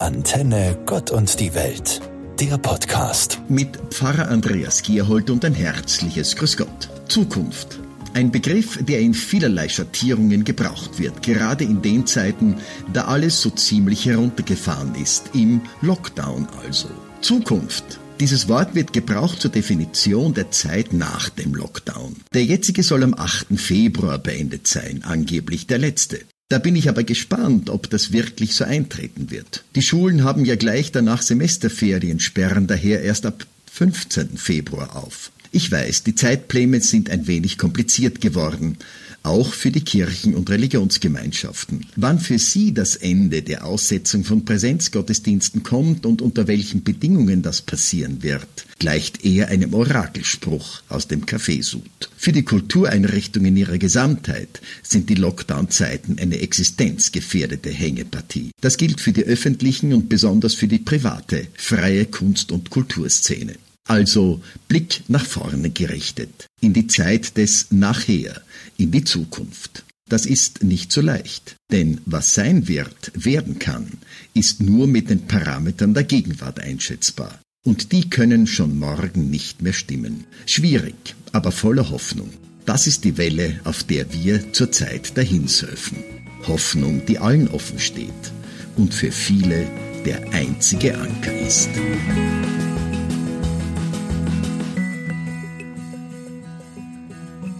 Antenne Gott und die Welt, der Podcast. Mit Pfarrer Andreas Gierhold und ein herzliches Grüß Gott. Zukunft. Ein Begriff, der in vielerlei Schattierungen gebraucht wird, gerade in den Zeiten, da alles so ziemlich heruntergefahren ist, im Lockdown also. Zukunft. Dieses Wort wird gebraucht zur Definition der Zeit nach dem Lockdown. Der jetzige soll am 8. Februar beendet sein, angeblich der letzte. Da bin ich aber gespannt, ob das wirklich so eintreten wird. Die Schulen haben ja gleich danach Semesterferien, sperren daher erst ab 15. Februar auf. Ich weiß, die Zeitpläne sind ein wenig kompliziert geworden, auch für die Kirchen und Religionsgemeinschaften. Wann für sie das Ende der Aussetzung von Präsenzgottesdiensten kommt und unter welchen Bedingungen das passieren wird, gleicht eher einem Orakelspruch aus dem Kaffeesud. Für die Kultureinrichtungen in ihrer Gesamtheit sind die Lockdown-Zeiten eine existenzgefährdete Hängepartie. Das gilt für die öffentlichen und besonders für die private, freie Kunst- und Kulturszene. Also Blick nach vorne gerichtet, in die Zeit des Nachher, in die Zukunft. Das ist nicht so leicht, denn was sein wird, werden kann, ist nur mit den Parametern der Gegenwart einschätzbar. Und die können schon morgen nicht mehr stimmen. Schwierig, aber voller Hoffnung. Das ist die Welle, auf der wir zurzeit dahin surfen. Hoffnung, die allen offen steht und für viele der einzige Anker ist.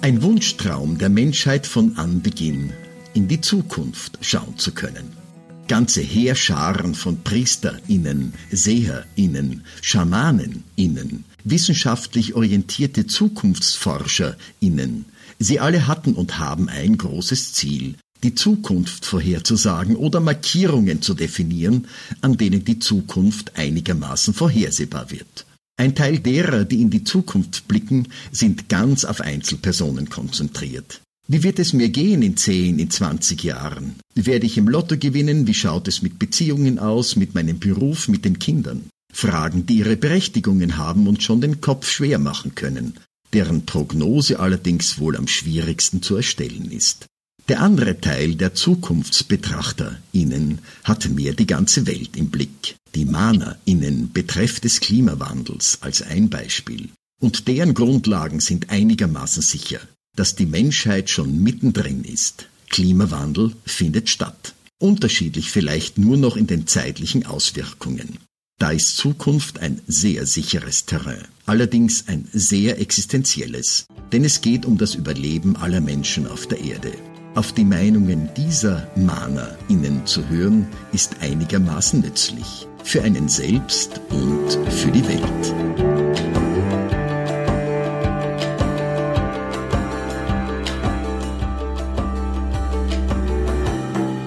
Ein Wunschtraum der Menschheit von Anbeginn, in die Zukunft schauen zu können. Ganze Heerscharen von PriesterInnen, SeherInnen, SchamanenInnen, wissenschaftlich orientierte ZukunftsforscherInnen. Sie alle hatten und haben ein großes Ziel, die Zukunft vorherzusagen oder Markierungen zu definieren, an denen die Zukunft einigermaßen vorhersehbar wird. Ein Teil derer, die in die Zukunft blicken, sind ganz auf Einzelpersonen konzentriert. Wie wird es mir gehen in zehn, in zwanzig Jahren? Werde ich im Lotto gewinnen? Wie schaut es mit Beziehungen aus, mit meinem Beruf, mit den Kindern? Fragen, die ihre Berechtigungen haben und schon den Kopf schwer machen können, deren Prognose allerdings wohl am schwierigsten zu erstellen ist. Der andere Teil der ZukunftsbetrachterInnen hat mehr die ganze Welt im Blick. Die MahnerInnen betreff des Klimawandels als ein Beispiel. Und deren Grundlagen sind einigermaßen sicher, dass die Menschheit schon mittendrin ist. Klimawandel findet statt. Unterschiedlich vielleicht nur noch in den zeitlichen Auswirkungen. Da ist Zukunft ein sehr sicheres Terrain, allerdings ein sehr existenzielles, denn es geht um das Überleben aller Menschen auf der Erde. Auf die Meinungen dieser MahnerInnen zu hören, ist einigermaßen nützlich. Für einen selbst und für die Welt.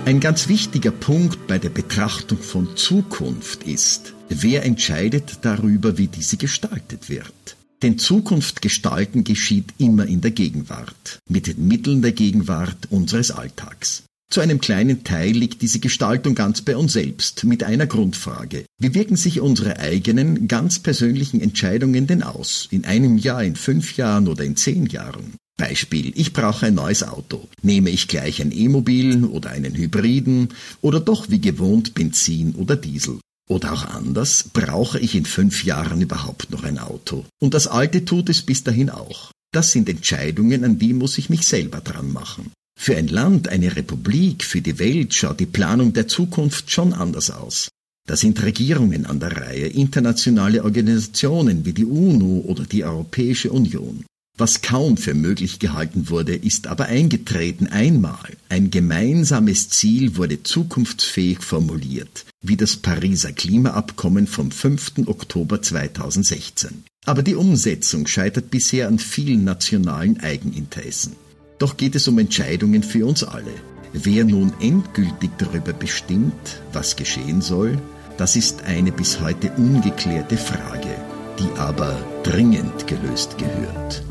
Ein ganz wichtiger Punkt bei der Betrachtung von Zukunft ist, wer entscheidet darüber, wie diese gestaltet wird. Denn Zukunft gestalten geschieht immer in der Gegenwart, mit den Mitteln der Gegenwart unseres Alltags. Zu einem kleinen Teil liegt diese Gestaltung ganz bei uns selbst, mit einer Grundfrage. Wie wirken sich unsere eigenen, ganz persönlichen Entscheidungen denn aus? In einem Jahr, in fünf Jahren oder in zehn Jahren? Beispiel, ich brauche ein neues Auto. Nehme ich gleich ein E-Mobil oder einen Hybriden oder doch wie gewohnt Benzin oder Diesel? Oder auch anders, brauche ich in fünf Jahren überhaupt noch ein Auto? Und das Alte tut es bis dahin auch. Das sind Entscheidungen, an die muss ich mich selber dran machen. Für ein Land, eine Republik, für die Welt schaut die Planung der Zukunft schon anders aus. Da sind Regierungen an der Reihe, internationale Organisationen wie die UNO oder die Europäische Union. Was kaum für möglich gehalten wurde, ist aber eingetreten einmal. Ein gemeinsames Ziel wurde zukunftsfähig formuliert, wie das Pariser Klimaabkommen vom 5. Oktober 2016. Aber die Umsetzung scheitert bisher an vielen nationalen Eigeninteressen. Doch geht es um Entscheidungen für uns alle. Wer nun endgültig darüber bestimmt, was geschehen soll, das ist eine bis heute ungeklärte Frage, die aber dringend gelöst gehört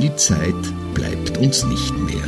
viel Zeit bleibt uns nicht mehr.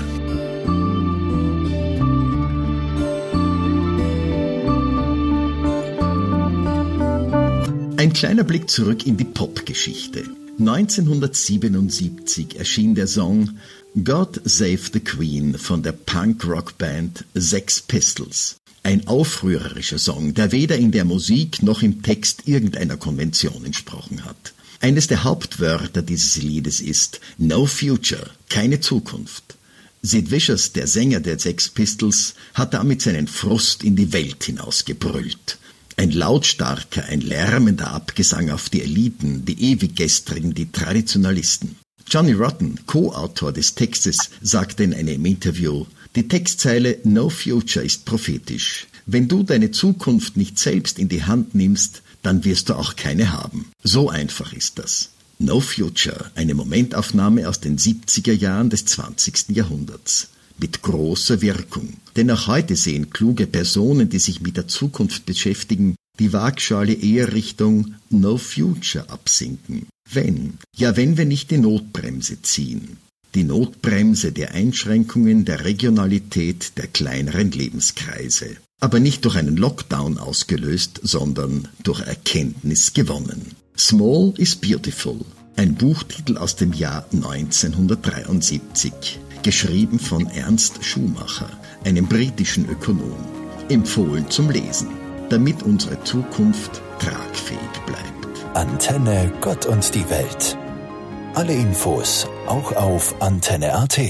Ein kleiner Blick zurück in die Popgeschichte. 1977 erschien der Song God Save the Queen von der Punk-Rock-Band Sex Pistols. Ein aufrührerischer Song, der weder in der Musik noch im Text irgendeiner Konvention entsprochen hat. Eines der Hauptwörter dieses Liedes ist No Future, keine Zukunft. Sid Vicious, der Sänger der Sex Pistols, hat damit seinen Frust in die Welt hinausgebrüllt. Ein lautstarker, ein lärmender Abgesang auf die Eliten, die Ewiggestrigen, die Traditionalisten. Johnny Rotten, Co-Autor des Textes, sagte in einem Interview, die Textzeile No Future ist prophetisch. Wenn du deine Zukunft nicht selbst in die Hand nimmst, dann wirst du auch keine haben. So einfach ist das. No Future, eine Momentaufnahme aus den 70er Jahren des 20. Jahrhunderts. Mit großer Wirkung. Denn auch heute sehen kluge Personen, die sich mit der Zukunft beschäftigen, die Waagschale eher Richtung No Future absinken. Wenn, ja wenn wir nicht die Notbremse ziehen. Die Notbremse der Einschränkungen, der Regionalität, der kleineren Lebenskreise. Aber nicht durch einen Lockdown ausgelöst, sondern durch Erkenntnis gewonnen. Small is Beautiful, ein Buchtitel aus dem Jahr 1973, geschrieben von Ernst Schumacher, einem britischen Ökonom, empfohlen zum Lesen, damit unsere Zukunft tragfähig bleibt. Antenne Gott und die Welt. Alle Infos auch auf Antenne.at.